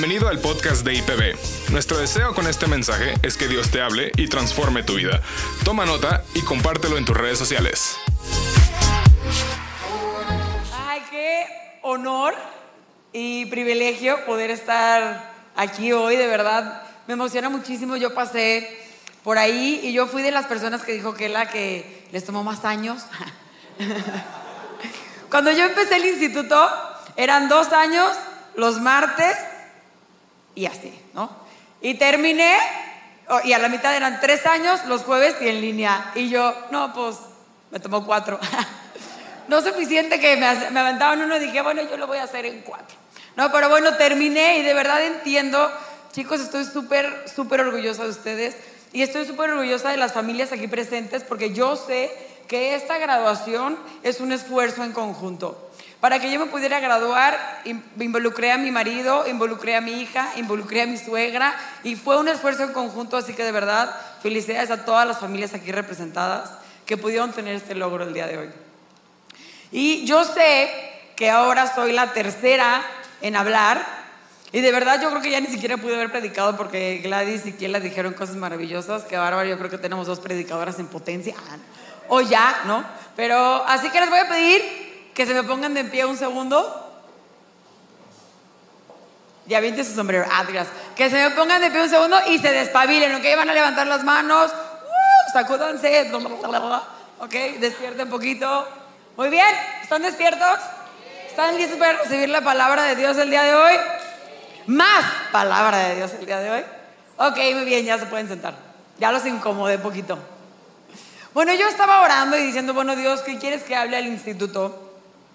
Bienvenido al podcast de IPB. Nuestro deseo con este mensaje es que Dios te hable y transforme tu vida. Toma nota y compártelo en tus redes sociales. Ay, qué honor y privilegio poder estar aquí hoy, de verdad. Me emociona muchísimo. Yo pasé por ahí y yo fui de las personas que dijo que la que les tomó más años. Cuando yo empecé el instituto, eran dos años los martes y así, ¿no? Y terminé, y a la mitad eran tres años los jueves y en línea. Y yo, no, pues me tomó cuatro. no suficiente que me, me aventaban uno y dije, bueno, yo lo voy a hacer en cuatro. No, pero bueno, terminé y de verdad entiendo, chicos, estoy súper, súper orgullosa de ustedes y estoy súper orgullosa de las familias aquí presentes porque yo sé que esta graduación es un esfuerzo en conjunto. Para que yo me pudiera graduar, involucré a mi marido, involucré a mi hija, involucré a mi suegra y fue un esfuerzo en conjunto, así que de verdad, felicidades a todas las familias aquí representadas que pudieron tener este logro el día de hoy. Y yo sé que ahora soy la tercera en hablar y de verdad yo creo que ya ni siquiera pude haber predicado porque Gladys y Kiela dijeron cosas maravillosas, que bárbaro, yo creo que tenemos dos predicadoras en potencia, o ya, ¿no? Pero así que les voy a pedir que se me pongan de pie un segundo. Ya viste su sombrero. Ah, Que se me pongan de pie un segundo y se despabilen, ¿ok? Van a levantar las manos. Uh, sacúdanse. Ok, despierten poquito. Muy bien, ¿están despiertos? ¿Están listos para recibir la palabra de Dios el día de hoy? Más palabra de Dios el día de hoy. Ok, muy bien, ya se pueden sentar. Ya los incomodé poquito. Bueno, yo estaba orando y diciendo, bueno Dios, ¿qué quieres que hable al instituto?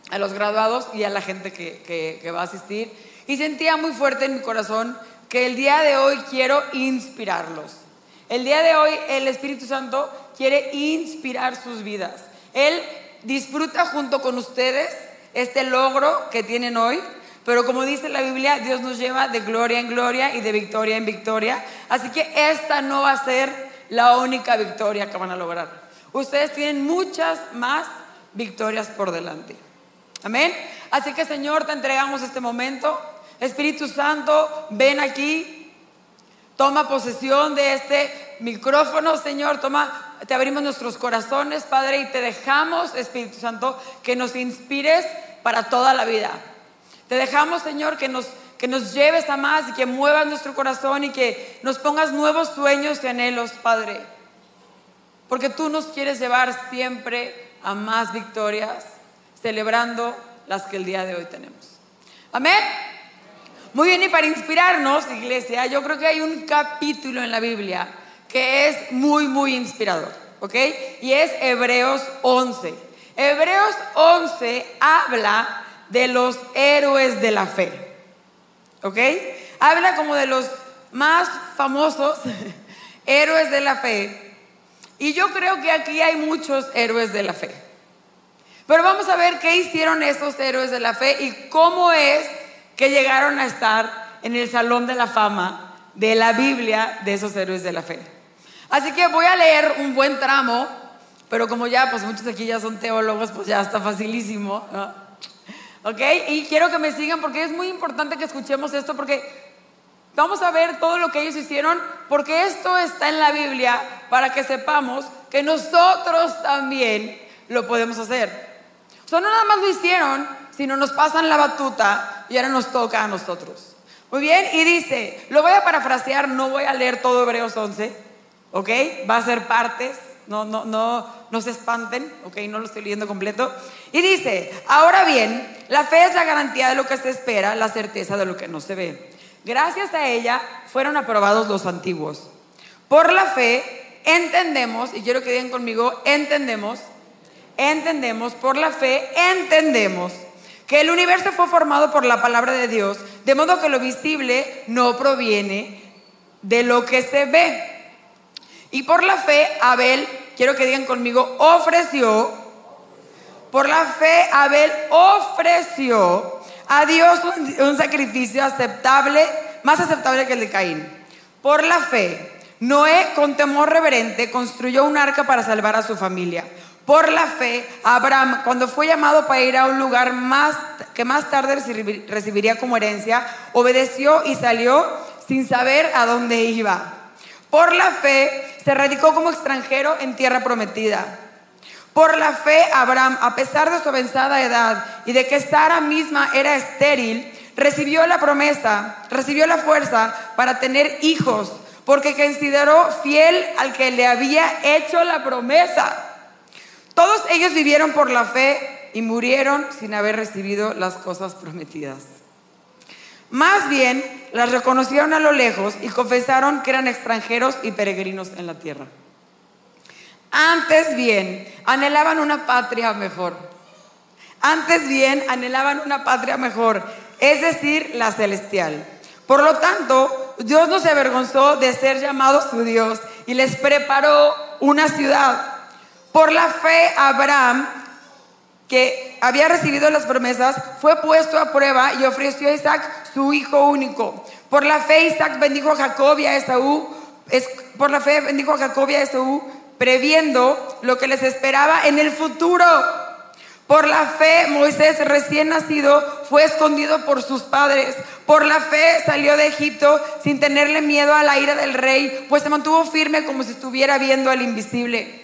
A los graduados y a la gente que, va a asistir. Y sentía muy fuerte en mi corazón que el día de hoy quiero inspirarlos. El día de hoy el Espíritu Santo quiere inspirar sus vidas. Él disfruta junto con ustedes este logro que tienen hoy, pero como dice la Biblia, Dios nos lleva de gloria en gloria y de victoria en victoria. Así que esta no va a ser la única victoria que van a lograr. Ustedes tienen muchas más victorias por delante. Amén. Así que Señor, te entregamos este momento. Espíritu Santo, ven aquí. Toma posesión de este micrófono, Señor. Toma, te abrimos nuestros corazones, Padre, y te dejamos, Espíritu Santo, que nos inspires para toda la vida. Te dejamos, Señor, que nos, que nos lleves a más y que muevas nuestro corazón y que nos pongas nuevos sueños y anhelos, Padre. Porque tú nos quieres llevar siempre a más victorias celebrando las que el día de hoy tenemos. Amén. Muy bien, y para inspirarnos, iglesia, yo creo que hay un capítulo en la Biblia que es muy, muy inspirador, ¿ok? Y es Hebreos 11. Hebreos 11 habla de los héroes de la fe, ¿ok? Habla como de los más famosos héroes de la fe. Y yo creo que aquí hay muchos héroes de la fe. Pero vamos a ver qué hicieron esos héroes de la fe y cómo es que llegaron a estar en el salón de la fama de la Biblia de esos héroes de la fe. Así que voy a leer un buen tramo, pero como ya, pues muchos aquí ya son teólogos, pues ya está facilísimo, ¿Ok? Y quiero que me sigan porque es muy importante que escuchemos esto porque vamos a ver todo lo que ellos hicieron porque esto está en la Biblia para que sepamos que nosotros también lo podemos hacer. O no nada más lo hicieron, sino nos pasan la batuta y ahora nos toca a nosotros. Muy bien, y dice, lo voy a parafrasear, no voy a leer todo Hebreos 11, ¿ok? Va a ser partes, no, no, no, no se espanten, ¿ok? No lo estoy leyendo completo. Y dice, ahora bien, la fe es la garantía de lo que se espera, la certeza de lo que no se ve. Gracias a ella fueron aprobados los antiguos. Por la fe entendemos, y quiero que digan conmigo, entendemos entendemos, por la fe, entendemos que el universo fue formado por la palabra de Dios, de modo que lo visible no proviene de lo que se ve. Y por la fe, Abel, quiero que digan conmigo, ofreció, por la fe, Abel ofreció a Dios un, un sacrificio aceptable, más aceptable que el de Caín. Por la fe, Noé, con temor reverente, construyó un arca para salvar a su familia. Por la fe, Abraham, cuando fue llamado para ir a un lugar más que más tarde recibiría como herencia, obedeció y salió sin saber a dónde iba. Por la fe, se radicó como extranjero en tierra prometida. Por la fe, Abraham, a pesar de su avanzada edad y de que Sara misma era estéril, recibió la promesa, recibió la fuerza para tener hijos, porque consideró fiel al que le había hecho la promesa. Todos ellos vivieron por la fe y murieron sin haber recibido las cosas prometidas. Más bien, las reconocieron a lo lejos y confesaron que eran extranjeros y peregrinos en la tierra. Antes bien, anhelaban una patria mejor. Antes bien, anhelaban una patria mejor, es decir, la celestial. Por lo tanto, Dios no se avergonzó de ser llamado su Dios y les preparó una ciudad. Por la fe, Abraham, que había recibido las promesas, fue puesto a prueba y ofreció a Isaac su hijo único. Por la fe, Isaac bendijo a Jacob y a Esaú. por la fe bendijo a Jacob y a Esaú, previendo lo que les esperaba en el futuro. Por la fe, Moisés recién nacido fue escondido por sus padres. Por la fe salió de Egipto sin tenerle miedo a la ira del rey, pues se mantuvo firme como si estuviera viendo al invisible.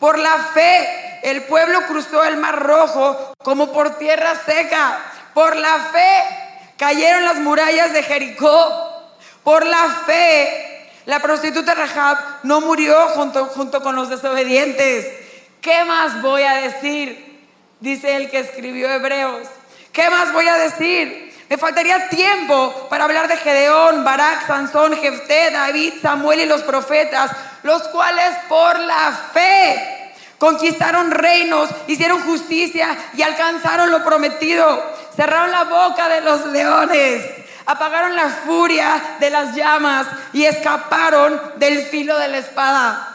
Por la fe, el pueblo cruzó el mar rojo como por tierra seca. Por la fe, cayeron las murallas de Jericó. Por la fe, la prostituta Rahab no murió junto, junto con los desobedientes. ¿Qué más voy a decir? Dice el que escribió Hebreos. ¿Qué más voy a decir? Me faltaría tiempo para hablar de Gedeón, Barak, Sansón, Jefté, David, Samuel y los profetas, los cuales por la fe conquistaron reinos, hicieron justicia y alcanzaron lo prometido. Cerraron la boca de los leones, apagaron la furia de las llamas y escaparon del filo de la espada.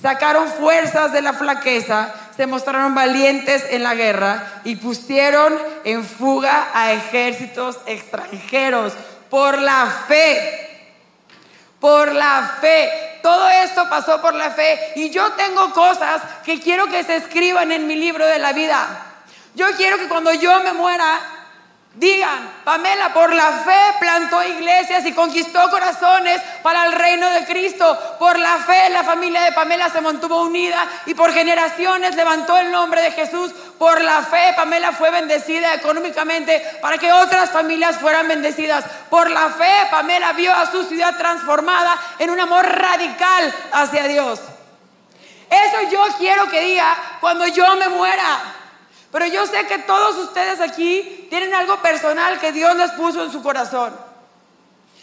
Sacaron fuerzas de la flaqueza, se mostraron valientes en la guerra y pusieron en fuga a ejércitos extranjeros por la fe. Por la fe. Todo esto pasó por la fe. Y yo tengo cosas que quiero que se escriban en mi libro de la vida. Yo quiero que cuando yo me muera, Digan, Pamela por la fe plantó iglesias y conquistó corazones para el reino de Cristo. Por la fe la familia de Pamela se mantuvo unida y por generaciones levantó el nombre de Jesús. Por la fe Pamela fue bendecida económicamente para que otras familias fueran bendecidas. Por la fe Pamela vio a su ciudad transformada en un amor radical hacia Dios. Eso yo quiero que diga cuando yo me muera. Pero yo sé que todos ustedes aquí tienen algo personal que Dios les puso en su corazón.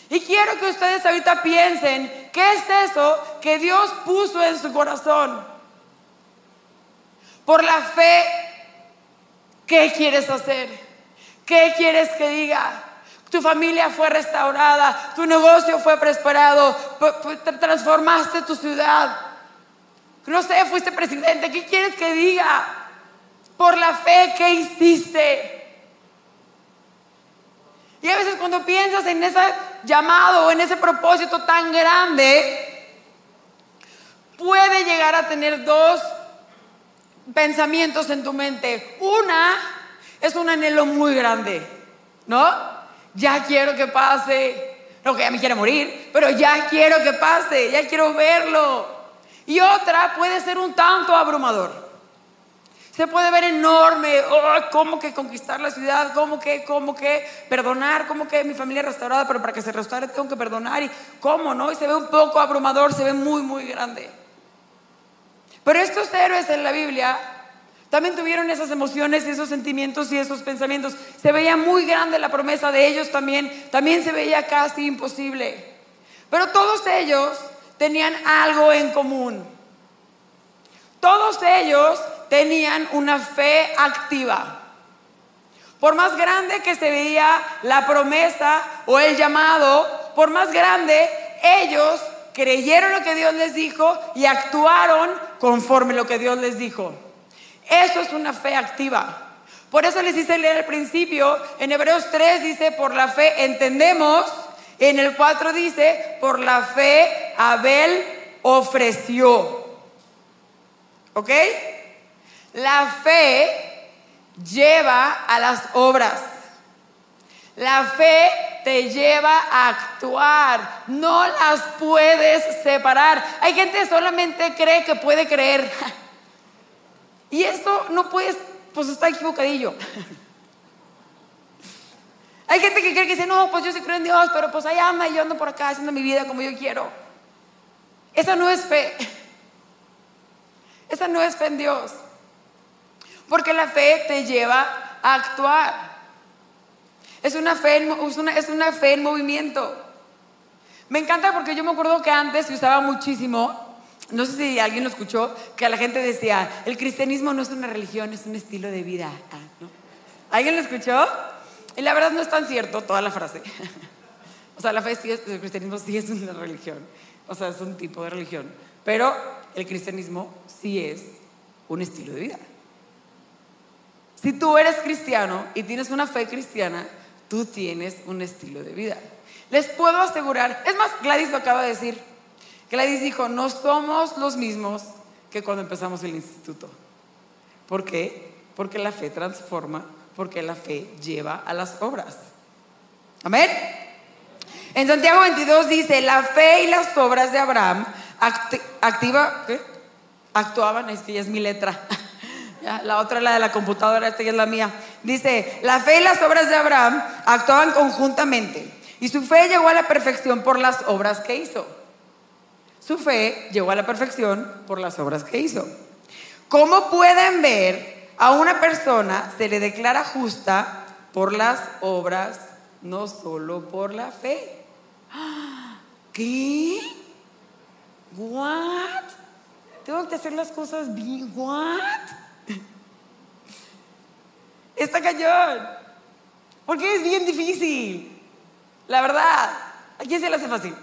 Y quiero que ustedes ahorita piensen, ¿qué es eso que Dios puso en su corazón? Por la fe, ¿qué quieres hacer? ¿Qué quieres que diga? Tu familia fue restaurada, tu negocio fue prosperado, transformaste tu ciudad. No sé, fuiste presidente, ¿qué quieres que diga? Por la fe que hiciste. Y a veces cuando piensas en ese llamado o en ese propósito tan grande, puede llegar a tener dos pensamientos en tu mente. Una es un anhelo muy grande, ¿no? Ya quiero que pase. No que ya me quiera morir, pero ya quiero que pase, ya quiero verlo. Y otra puede ser un tanto abrumador. Se puede ver enorme, oh, cómo que conquistar la ciudad, cómo que, cómo que perdonar, cómo que mi familia restaurada, pero para que se restaure tengo que perdonar y cómo, ¿no? Y se ve un poco abrumador, se ve muy, muy grande. Pero estos héroes en la Biblia también tuvieron esas emociones, esos sentimientos y esos pensamientos. Se veía muy grande la promesa de ellos también, también se veía casi imposible. Pero todos ellos tenían algo en común. Todos ellos tenían una fe activa. Por más grande que se veía la promesa o el llamado, por más grande, ellos creyeron lo que Dios les dijo y actuaron conforme lo que Dios les dijo. Eso es una fe activa. Por eso les hice leer al principio, en Hebreos 3 dice, por la fe entendemos, en el 4 dice, por la fe Abel ofreció. ¿Ok? La fe lleva a las obras. La fe te lleva a actuar. No las puedes separar. Hay gente que solamente cree que puede creer. Y esto no puedes, pues está equivocadillo. Hay gente que cree que dice, no, pues yo sí creo en Dios, pero pues ahí anda y yo ando por acá haciendo mi vida como yo quiero. Esa no es fe. Esa no es fe en Dios. Porque la fe te lleva a actuar. Es una fe en, es una, es una fe en movimiento. Me encanta porque yo me acuerdo que antes se usaba muchísimo, no sé si alguien lo escuchó, que la gente decía, el cristianismo no es una religión, es un estilo de vida. Ah, ¿Alguien lo escuchó? Y la verdad no es tan cierto toda la frase. o sea, la fe sí el cristianismo sí es una religión. O sea, es un tipo de religión. Pero el cristianismo sí es un estilo de vida. Si tú eres cristiano y tienes una fe cristiana, tú tienes un estilo de vida. Les puedo asegurar, es más, Gladys lo acaba de decir. Gladys dijo, no somos los mismos que cuando empezamos el instituto. ¿Por qué? Porque la fe transforma porque la fe lleva a las obras. Amén. En Santiago 22 dice, la fe y las obras de Abraham activa, ¿qué? actuaban, es que ya es mi letra. la otra la de la computadora, esta ya es la mía. Dice, la fe y las obras de Abraham actuaban conjuntamente y su fe llegó a la perfección por las obras que hizo. Su fe llegó a la perfección por las obras que hizo. ¿Cómo pueden ver, a una persona se le declara justa por las obras, no solo por la fe. ¿Qué? ¿What? Tengo que hacer las cosas bien. ¿What? Está cañón. Porque es bien difícil. La verdad. ¿A quién se le hace fácil?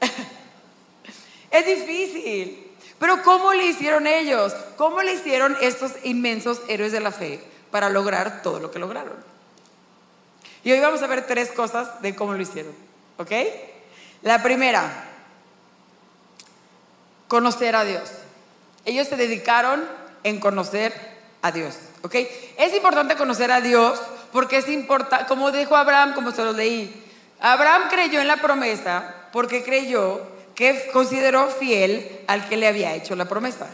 es difícil. Pero ¿cómo le hicieron ellos? ¿Cómo le hicieron estos inmensos héroes de la fe para lograr todo lo que lograron? Y hoy vamos a ver tres cosas de cómo lo hicieron. ¿Ok? La primera, conocer a Dios. Ellos se dedicaron en conocer a Dios. ¿Ok? Es importante conocer a Dios porque es importante, como dijo Abraham, como se lo leí, Abraham creyó en la promesa porque creyó que consideró fiel al que le había hecho la promesa.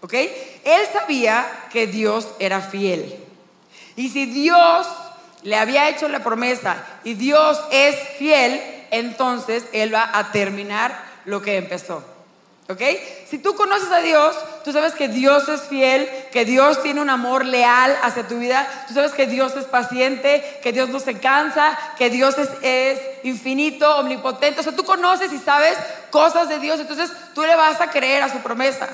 ¿Ok? Él sabía que Dios era fiel. Y si Dios le había hecho la promesa y Dios es fiel, entonces Él va a terminar lo que empezó. ¿Ok? Si tú conoces a Dios, tú sabes que Dios es fiel, que Dios tiene un amor leal hacia tu vida, tú sabes que Dios es paciente, que Dios no se cansa, que Dios es, es infinito, omnipotente. O sea, tú conoces y sabes cosas de Dios, entonces tú le vas a creer a su promesa.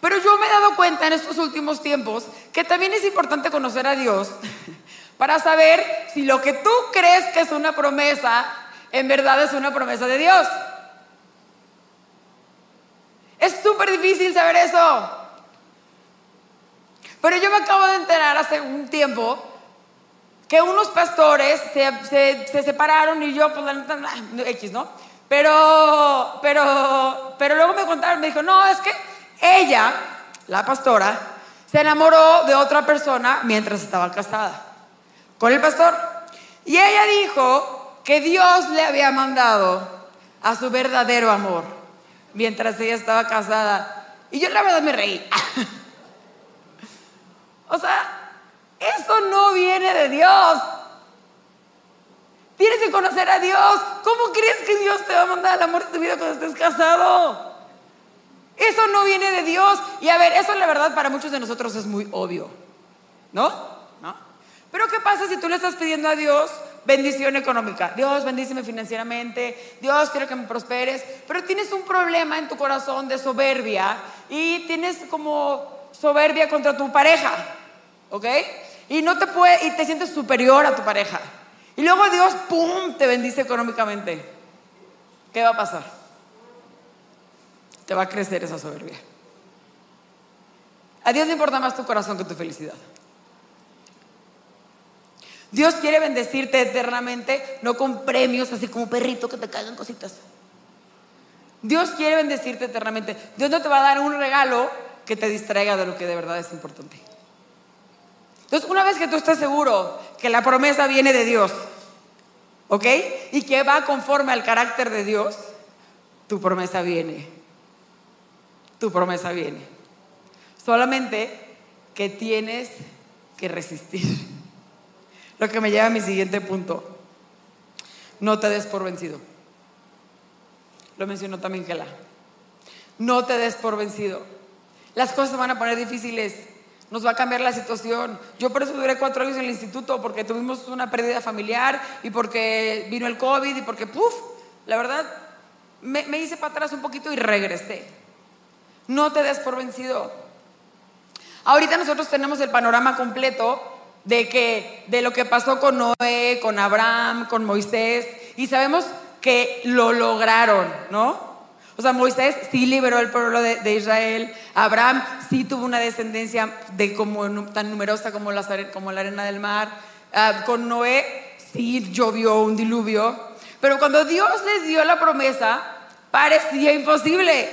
Pero yo me he dado cuenta en estos últimos tiempos que también es importante conocer a Dios para saber si lo que tú crees que es una promesa, en verdad es una promesa de Dios. Es súper difícil saber eso. Pero yo me acabo de enterar hace un tiempo que unos pastores se, separaron y yo, pues la X, ¿no? Pero, pero, pero luego me contaron, me dijo, no, es que ella, la pastora, se enamoró de otra persona mientras estaba casada con el pastor. Y ella dijo que Dios le había mandado a su verdadero amor mientras ella estaba casada. Y yo la verdad me reí. o sea, eso no viene de Dios. Tienes que conocer a Dios. ¿Cómo crees que Dios te va a mandar el amor de tu vida cuando estés casado? Eso no viene de Dios. Y a ver, eso la verdad para muchos de nosotros es muy obvio. ¿No? ¿No? Pero ¿qué pasa si tú le estás pidiendo a Dios bendición económica. Dios, bendíceme financieramente. Dios, quiero que me prosperes. Pero tienes un problema en tu corazón de soberbia y tienes como soberbia contra tu pareja. ¿Ok? Y no te puede, y te sientes superior a tu pareja. Y luego Dios, ¡pum!, te bendice económicamente. ¿Qué va a pasar? Te va a crecer esa soberbia. A Dios le importa más tu corazón que tu felicidad. Dios quiere bendecirte eternamente, no con premios así como perrito que te caigan cositas. Dios quiere bendecirte eternamente. Dios no te va a dar un regalo que te distraiga de lo que de verdad es importante. Entonces, una vez que tú estés seguro que la promesa viene de Dios, ¿ok? Y que va conforme al carácter de Dios, tu promesa viene. Tu promesa viene. Solamente que tienes que resistir. Lo que me lleva a mi siguiente punto. No te des por vencido. Lo mencionó también Gela. No te des por vencido. Las cosas se van a poner difíciles. Nos va a cambiar la situación. Yo por eso duré cuatro años en el instituto, porque tuvimos una pérdida familiar y porque vino el COVID y porque, puff, la verdad, me, me hice para atrás un poquito y regresé. No te des por vencido. Ahorita nosotros tenemos el panorama completo de que de lo que pasó con Noé, con Abraham, con Moisés y sabemos que lo lograron, ¿no? O sea, Moisés sí liberó el pueblo de, Israel, Abraham sí tuvo una descendencia de como, tan numerosa como la, como la arena del mar, ah, con Noé sí llovió un diluvio, pero cuando Dios les dio la promesa, parecía imposible.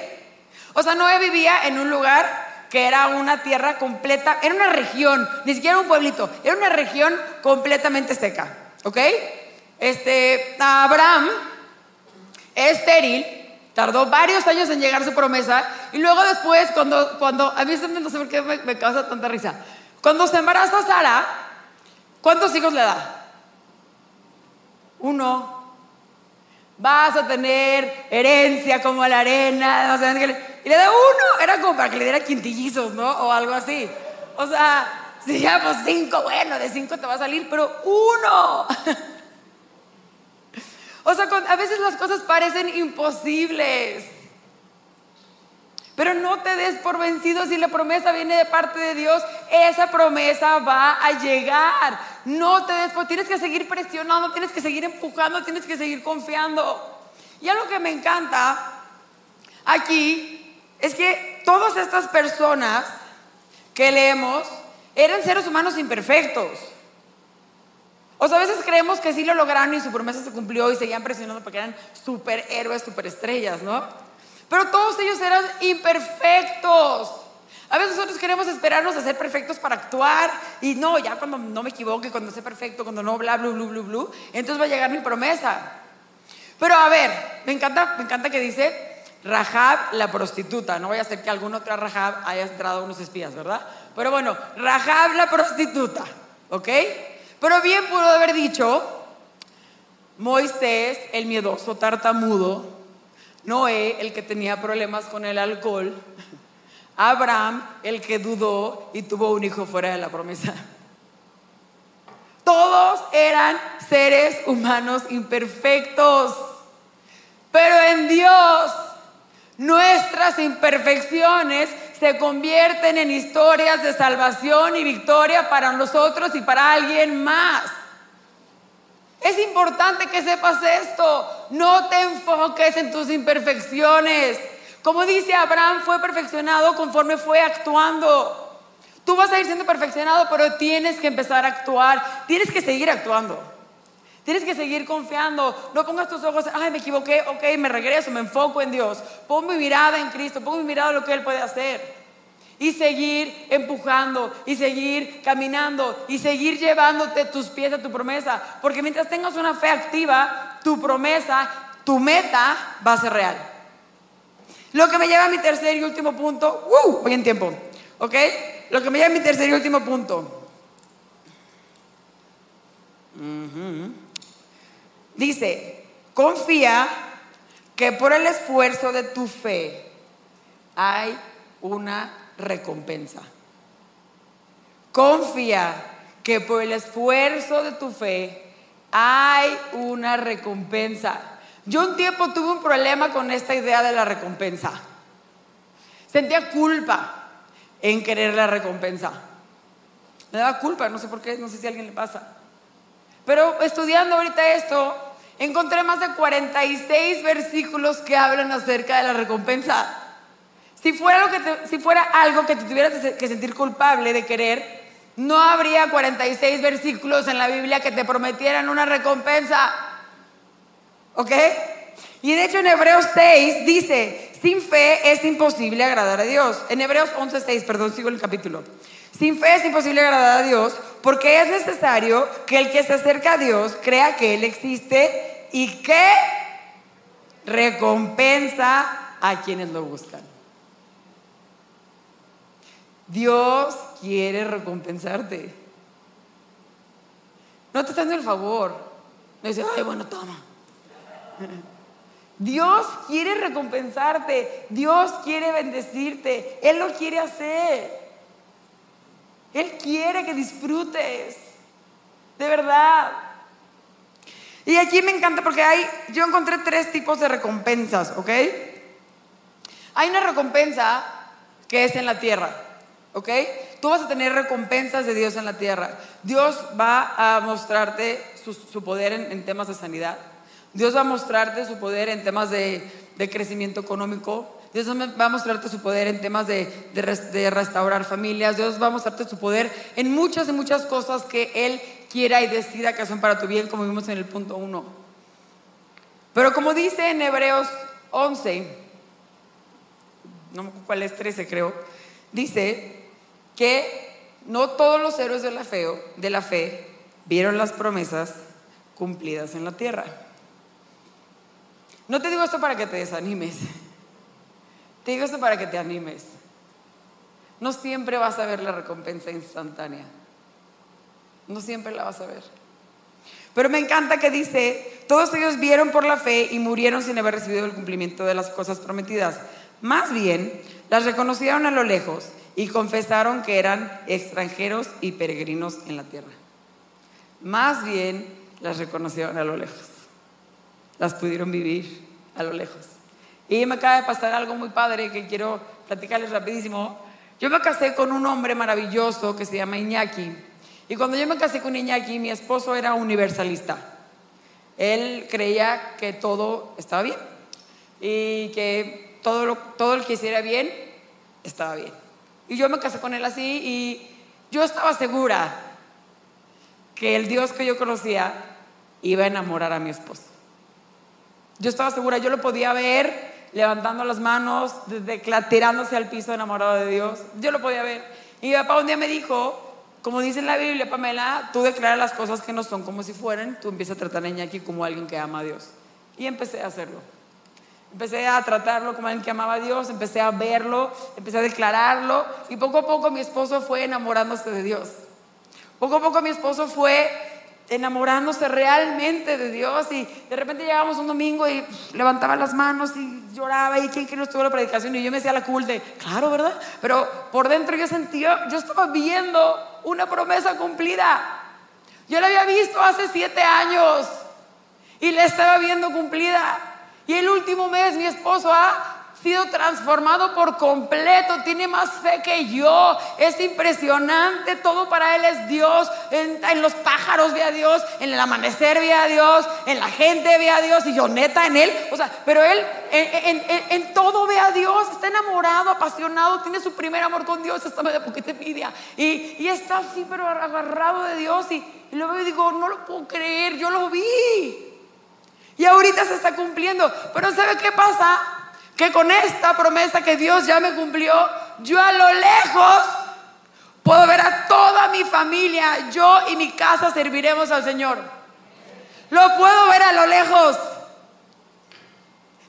O sea, Noé vivía en un lugar que era una tierra completa, era una región, ni siquiera un pueblito, era una región completamente seca, ¿ok? Este, Abraham, estéril, Tardó varios años en llegar su promesa y luego después, cuando, cuando a mí no sé por qué me, causa tanta risa, cuando se embaraza Sara, ¿cuántos hijos le da? Uno. Vas a tener herencia como la arena, y le da uno, era como para que le diera quintillizos, ¿no? O algo así. O sea, si ya pues cinco, bueno, de cinco te va a salir, pero uno. O sea, a veces las cosas parecen imposibles. Pero no te des por vencido si la promesa viene de parte de Dios. Esa promesa va a llegar. No te des por... Tienes que seguir presionando, tienes que seguir empujando, tienes que seguir confiando. Y algo que me encanta aquí es que todas estas personas que leemos eran seres humanos imperfectos. O sea, a veces creemos que sí lo lograron y su promesa se cumplió y seguían presionando porque eran superhéroes, superestrellas, ¿no? Pero todos ellos eran imperfectos. A veces nosotros queremos esperarnos a ser perfectos para actuar y no, ya cuando no me equivoque, cuando sea perfecto, cuando no, bla, bla, bla, bla, bla, entonces va a llegar mi promesa. Pero a ver, me encanta, me encanta que dice Rahab la prostituta. No voy a hacer que alguna otra Rahab haya entrado unos espías, ¿verdad? Pero bueno, Rahab la prostituta, ¿ok? Pero bien pudo haber dicho Moisés, el miedoso tartamudo, Noé, el que tenía problemas con el alcohol, Abraham, el que dudó y tuvo un hijo fuera de la promesa. Todos eran seres humanos imperfectos, pero en Dios nuestras imperfecciones se convierten en historias de salvación y victoria para nosotros y para alguien más. Es importante que sepas esto. No te enfoques en tus imperfecciones. Como dice Abraham, fue perfeccionado conforme fue actuando. Tú vas a ir siendo perfeccionado, pero tienes que empezar a actuar. Tienes que seguir actuando. Tienes que seguir confiando. No pongas tus ojos, ay, me equivoqué, ok, me regreso, me enfoco en Dios. Pon mi mirada en Cristo, pon mi mirada en lo que Él puede hacer. Y seguir empujando, y seguir caminando, y seguir llevándote tus pies a tu promesa. Porque mientras tengas una fe activa, tu promesa, tu meta va a ser real. Lo que me lleva a mi tercer y último punto, uh, voy en tiempo, ¿ok? Lo que me lleva a mi tercer y último punto. Dice, confía que por el esfuerzo de tu fe hay una recompensa. Confía que por el esfuerzo de tu fe hay una recompensa. Yo un tiempo tuve un problema con esta idea de la recompensa. Sentía culpa en querer la recompensa. Me daba culpa, no sé por qué, no sé si a alguien le pasa. Pero estudiando ahorita esto, encontré más de 46 versículos que hablan acerca de la recompensa. Si fuera, fuera algo que te tuvieras que sentir culpable de querer, no habría 46 versículos en la Biblia que te prometieran una recompensa. ¿Ok? Y de hecho en Hebreos 6 dice, sin fe es imposible agradar a Dios. En Hebreos 11:6, perdón, sigo el capítulo. Sin fe es imposible agradar a Dios porque es necesario que el que se acerca a Dios crea que Él existe y que recompensa a quienes lo buscan. Dios quiere recompensarte. No te está haciendo el favor. No dice, ay, bueno, toma. Dios quiere recompensarte. Dios quiere bendecirte. Él lo quiere hacer. Él quiere que disfrutes. De verdad. Y aquí me encanta porque hay, yo encontré tres tipos de recompensas, ¿ok? Hay una recompensa que es en la tierra, ¿ok? Tú vas a tener recompensas de Dios en la tierra. Dios va a mostrarte su, poder en, temas de sanidad. Dios va a mostrarte su poder en temas de, crecimiento económico. Dios va a mostrarte su poder en temas de, restaurar familias. Dios va a mostrarte su poder en muchas y muchas cosas que Él quiera y decida que son para tu bien, como vimos en el punto 1. Pero como dice en Hebreos 11, no me acuerdo cuál es 13 creo, dice que no todos los héroes de la, de la fe vieron las promesas cumplidas en la tierra. No te digo esto para que te desanimes, te digo esto para que te animes. No siempre vas a ver la recompensa instantánea. No siempre la vas a ver. Pero me encanta que dice, todos ellos vieron por la fe y murieron sin haber recibido el cumplimiento de las cosas prometidas. Más bien, las reconocieron a lo lejos y confesaron que eran extranjeros y peregrinos en la tierra. Más bien, las reconocieron a lo lejos. Las pudieron vivir a lo lejos. Y me acaba de pasar algo muy padre que quiero platicarles rapidísimo. Yo me casé con un hombre maravilloso que se llama Iñaki. Y cuando yo me casé con Iñaki, mi esposo era universalista. Él creía que todo estaba bien y que todo, lo, todo el que hiciera bien estaba bien. Y yo me casé con él así y yo estaba segura que el Dios que yo conocía iba a enamorar a mi esposo. Yo estaba segura, yo lo podía ver levantando las manos, tirándose al piso enamorado de Dios. Yo lo podía ver. Y mi papá un día me dijo, como dice en la Biblia, Pamela, tú declaras las cosas que no son como si fueran, tú empiezas a tratar a Iñaki como alguien que ama a Dios. Y empecé a hacerlo. Empecé a tratarlo como alguien que amaba a Dios, empecé a verlo, empecé a declararlo y poco a poco mi esposo fue enamorándose de Dios. Poco a poco mi esposo fue enamorándose realmente de Dios y de repente llegábamos un domingo y levantaba las manos y lloraba y quién que no estuvo la predicación y yo me hacía la cool claro, ¿verdad? Pero por dentro yo sentía, yo estaba viendo una promesa cumplida. Yo la había visto hace siete años y la estaba viendo cumplida. Y el último mes mi esposo ha sido transformado por completo, tiene más fe que yo, es impresionante, todo para él es Dios, en, los pájaros ve a Dios, en el amanecer ve a Dios, en la gente ve a Dios y yo neta en él, o sea, pero él en, todo ve a Dios, está enamorado, apasionado, tiene su primer amor con Dios, está medio poquito envidia y, y está así pero agarrado de Dios y, y luego digo, no lo puedo creer, yo lo vi. Y ahorita se está cumpliendo. Pero ¿sabe qué pasa? Que con esta promesa que Dios ya me cumplió, yo a lo lejos puedo ver a toda mi familia, yo y mi casa serviremos al Señor. Lo puedo ver a lo lejos.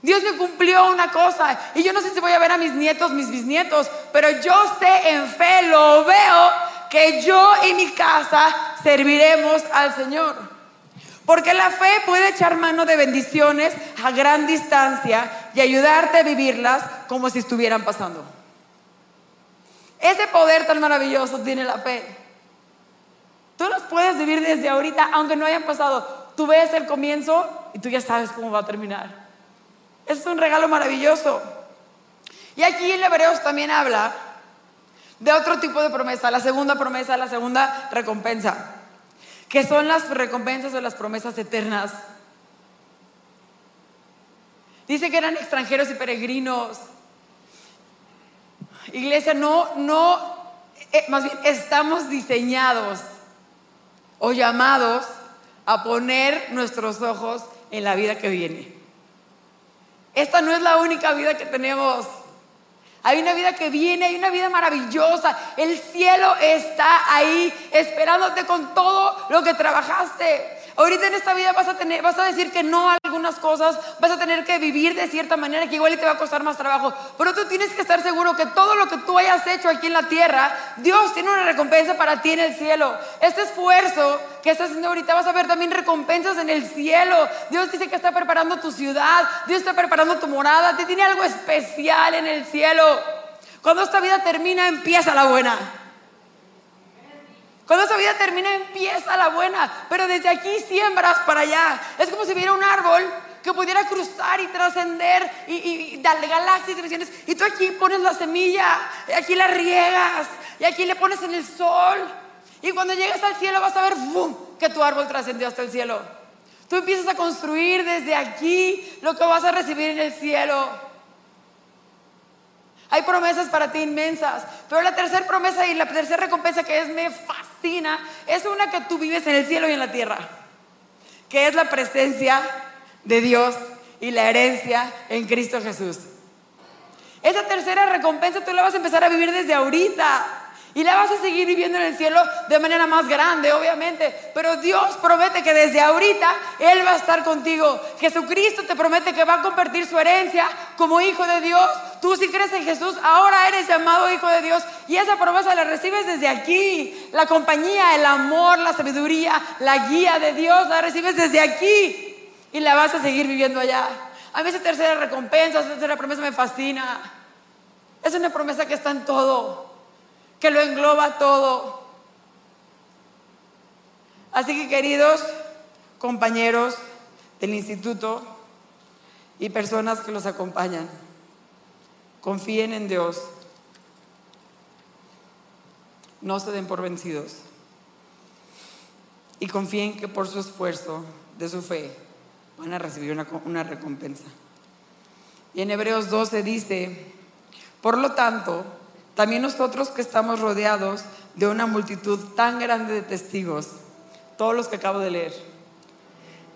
Dios me cumplió una cosa y yo no sé si voy a ver a mis nietos, mis bisnietos, pero yo sé en fe, lo veo, que yo y mi casa serviremos al Señor. Porque la fe puede echar mano de bendiciones a gran distancia y ayudarte a vivirlas como si estuvieran pasando. Ese poder tan maravilloso tiene la fe. Tú los puedes vivir desde ahorita, aunque no hayan pasado. Tú ves el comienzo y tú ya sabes cómo va a terminar. Es un regalo maravilloso. Y aquí en Hebreos también habla de otro tipo de promesa, la segunda promesa, la segunda recompensa que son las recompensas o las promesas eternas. Dice que eran extranjeros y peregrinos. Iglesia, no, no, eh, más bien estamos diseñados o llamados a poner nuestros ojos en la vida que viene. Esta no es la única vida que tenemos. Hay una vida que viene, hay una vida maravillosa. El cielo está ahí esperándote con todo lo que trabajaste. Ahorita en esta vida vas a tener, vas a decir que no a algunas cosas, vas a tener que vivir de cierta manera que igual te va a costar más trabajo. Pero tú tienes que estar seguro que todo lo que tú hayas hecho aquí en la tierra, Dios tiene una recompensa para ti en el cielo. Este esfuerzo que estás haciendo ahorita vas a ver también recompensas en el cielo. Dios dice que está preparando tu ciudad, Dios está preparando tu morada, te tiene algo especial en el cielo. Cuando esta vida termina, empieza la buena. Cuando esa vida termina, empieza la buena. Pero desde aquí siembras para allá. Es como si hubiera un árbol que pudiera cruzar y trascender y, darle galaxias y dimensiones. Y tú aquí pones la semilla, y aquí la riegas, y aquí le pones en el sol. Y cuando llegues al cielo vas a ver que tu árbol trascendió hasta el cielo. Tú empiezas a construir desde aquí lo que vas a recibir en el cielo. Hay promesas para ti inmensas. Pero la tercera promesa y la tercera recompensa que es me fascina es una que tú vives en el cielo y en la tierra. Que es la presencia de Dios y la herencia en Cristo Jesús. Esa tercera recompensa tú la vas a empezar a vivir desde ahorita. Y la vas a seguir viviendo en el cielo de manera más grande, obviamente. Pero Dios promete que desde ahorita Él va a estar contigo. Jesucristo te promete que va a compartir su herencia como hijo de Dios. Tú si crees en Jesús, ahora eres llamado hijo de Dios. Y esa promesa la recibes desde aquí. La compañía, el amor, la sabiduría, la guía de Dios, la recibes desde aquí. Y la vas a seguir viviendo allá. A mí esa tercera recompensa, esa tercera promesa me fascina. Es una promesa que está en todo que lo engloba todo. Así que queridos compañeros del instituto y personas que los acompañan, confíen en Dios, no se den por vencidos y confíen que por su esfuerzo de su fe van a recibir una, recompensa. Y en Hebreos 12 dice, por lo tanto, también nosotros que estamos rodeados de una multitud tan grande de testigos, todos los que acabo de leer,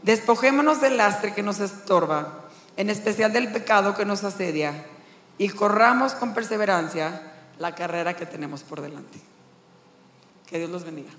despojémonos del lastre que nos estorba, en especial del pecado que nos asedia, y corramos con perseverancia la carrera que tenemos por delante. Que Dios los bendiga.